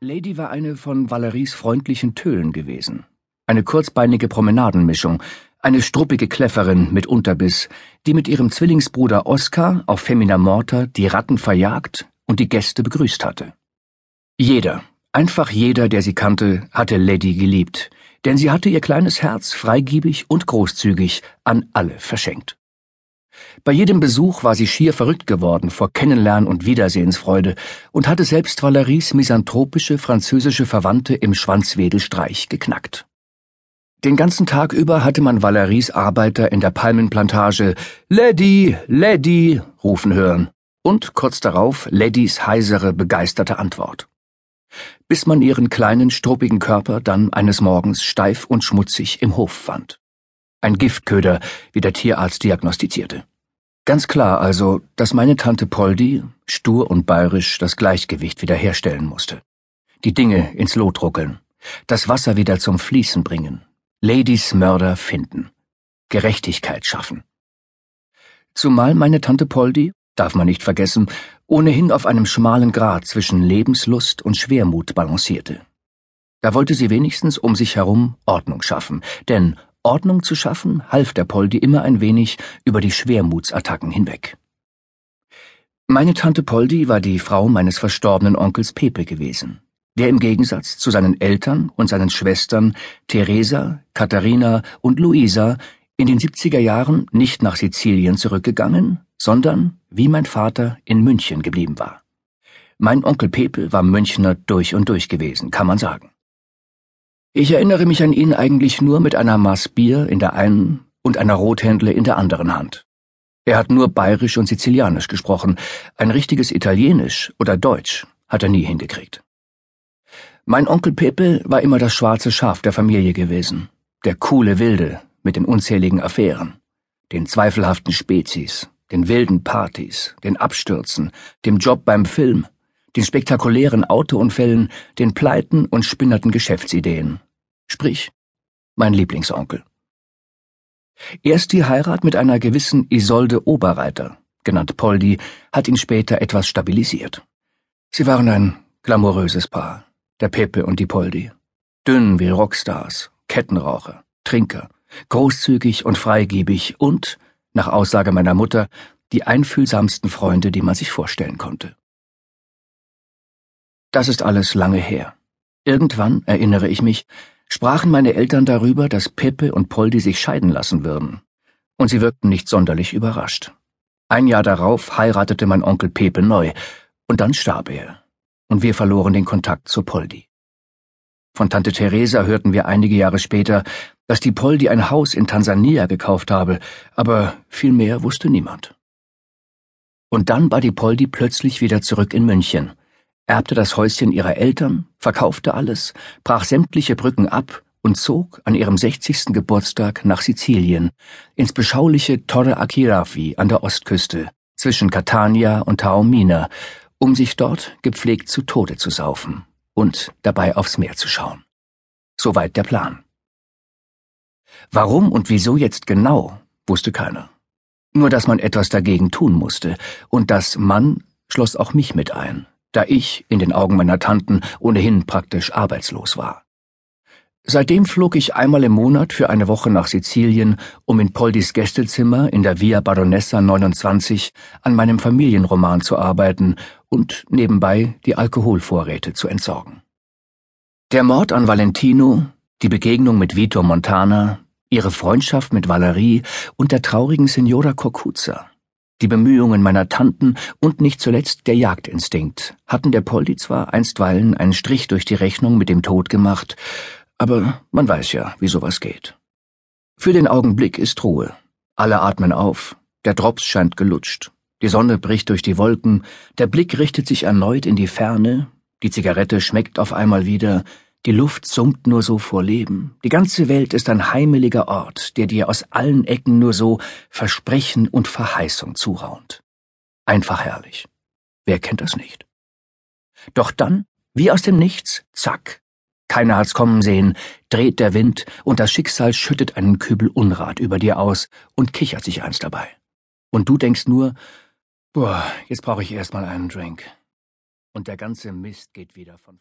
Lady war eine von Valeries freundlichen Tölen gewesen. Eine kurzbeinige Promenadenmischung, eine struppige Kläfferin mit Unterbiss, die mit ihrem Zwillingsbruder Oskar auf Femina Morta die Ratten verjagt und die Gäste begrüßt hatte. Jeder, einfach jeder, der sie kannte, hatte Lady geliebt, denn sie hatte ihr kleines Herz freigiebig und großzügig an alle verschenkt. Bei jedem Besuch war sie schier verrückt geworden vor Kennenlern- und Wiedersehensfreude und hatte selbst Valeries misanthropische französische Verwandte im Schwanzwedelstreich geknackt. Den ganzen Tag über hatte man Valeries Arbeiter in der Palmenplantage Lady, Lady rufen hören und kurz darauf Ladys heisere, begeisterte Antwort. Bis man ihren kleinen, struppigen Körper dann eines Morgens steif und schmutzig im Hof fand. Ein Giftköder, wie der Tierarzt diagnostizierte. Ganz klar also, dass meine Tante Poldi, stur und bayerisch, das Gleichgewicht wiederherstellen musste. Die Dinge ins Lot ruckeln, das Wasser wieder zum Fließen bringen, Ladies Mörder finden, Gerechtigkeit schaffen. Zumal meine Tante Poldi, darf man nicht vergessen, ohnehin auf einem schmalen Grat zwischen Lebenslust und Schwermut balancierte. Da wollte sie wenigstens um sich herum Ordnung schaffen, denn Ordnung zu schaffen, half der Poldi immer ein wenig über die Schwermutsattacken hinweg. Meine Tante Poldi war die Frau meines verstorbenen Onkels Pepe gewesen, der im Gegensatz zu seinen Eltern und seinen Schwestern Theresa, Katharina und Luisa in den 70er Jahren nicht nach Sizilien zurückgegangen, sondern, wie mein Vater, in München geblieben war. Mein Onkel Pepe war Münchner durch und durch gewesen, kann man sagen. Ich erinnere mich an ihn eigentlich nur mit einer Maß Bier in der einen und einer Rothändle in der anderen Hand. Er hat nur bayerisch und sizilianisch gesprochen, ein richtiges Italienisch oder Deutsch hat er nie hingekriegt. Mein Onkel Pepe war immer das schwarze Schaf der Familie gewesen, der coole Wilde mit den unzähligen Affären, den zweifelhaften Spezies, den wilden Partys, den Abstürzen, dem Job beim Film, den spektakulären Autounfällen, den Pleiten und spinnerten Geschäftsideen. Sprich, mein Lieblingsonkel. Erst die Heirat mit einer gewissen Isolde Oberreiter, genannt Poldi, hat ihn später etwas stabilisiert. Sie waren ein glamouröses Paar, der Pepe und die Poldi. Dünn wie Rockstars, Kettenraucher, Trinker, großzügig und freigebig und, nach Aussage meiner Mutter, die einfühlsamsten Freunde, die man sich vorstellen konnte. Das ist alles lange her. Irgendwann, erinnere ich mich, sprachen meine Eltern darüber, dass Pepe und Poldi sich scheiden lassen würden. Und sie wirkten nicht sonderlich überrascht. Ein Jahr darauf heiratete mein Onkel Pepe neu, und dann starb er. Und wir verloren den Kontakt zu Poldi. Von Tante Teresa hörten wir einige Jahre später, dass die Poldi ein Haus in Tansania gekauft habe, aber viel mehr wusste niemand. Und dann war die Poldi plötzlich wieder zurück in München, erbte das Häuschen ihrer Eltern, verkaufte alles, brach sämtliche Brücken ab und zog an ihrem 60. Geburtstag nach Sizilien, ins beschauliche Torre Achirafi an der Ostküste, zwischen Catania und Taormina, um sich dort gepflegt zu Tode zu saufen und dabei aufs Meer zu schauen. Soweit der Plan. Warum und wieso jetzt genau, wusste keiner. Nur dass man etwas dagegen tun musste, und das Mann schloss auch mich mit ein, da ich, in den Augen meiner Tanten, ohnehin praktisch arbeitslos war. Seitdem flog ich einmal im Monat für eine Woche nach Sizilien, um in Poldis Gästezimmer in der Via Baronessa 29 an meinem Familienroman zu arbeiten und nebenbei die Alkoholvorräte zu entsorgen. Der Mord an Valentino, die Begegnung mit Vito Montana, ihre Freundschaft mit Valerie und der traurigen Signora Corcuzza die Bemühungen meiner Tanten und nicht zuletzt der Jagdinstinkt hatten der Poldi zwar einstweilen einen Strich durch die Rechnung mit dem Tod gemacht, aber man weiß ja, wie sowas geht. Für den Augenblick ist Ruhe. Alle atmen auf, der Drops scheint gelutscht, die Sonne bricht durch die Wolken, der Blick richtet sich erneut in die Ferne, die Zigarette schmeckt auf einmal wieder, die Luft summt nur so vor Leben. Die ganze Welt ist ein heimeliger Ort, der dir aus allen Ecken nur so Versprechen und Verheißung zuraunt. Einfach herrlich. Wer kennt das nicht? Doch dann, wie aus dem Nichts, zack, keiner hat's kommen sehen, dreht der Wind und das Schicksal schüttet einen Kübel Unrat über dir aus und kichert sich eins dabei. Und du denkst nur, boah, jetzt brauche ich erstmal einen Drink. Und der ganze Mist geht wieder von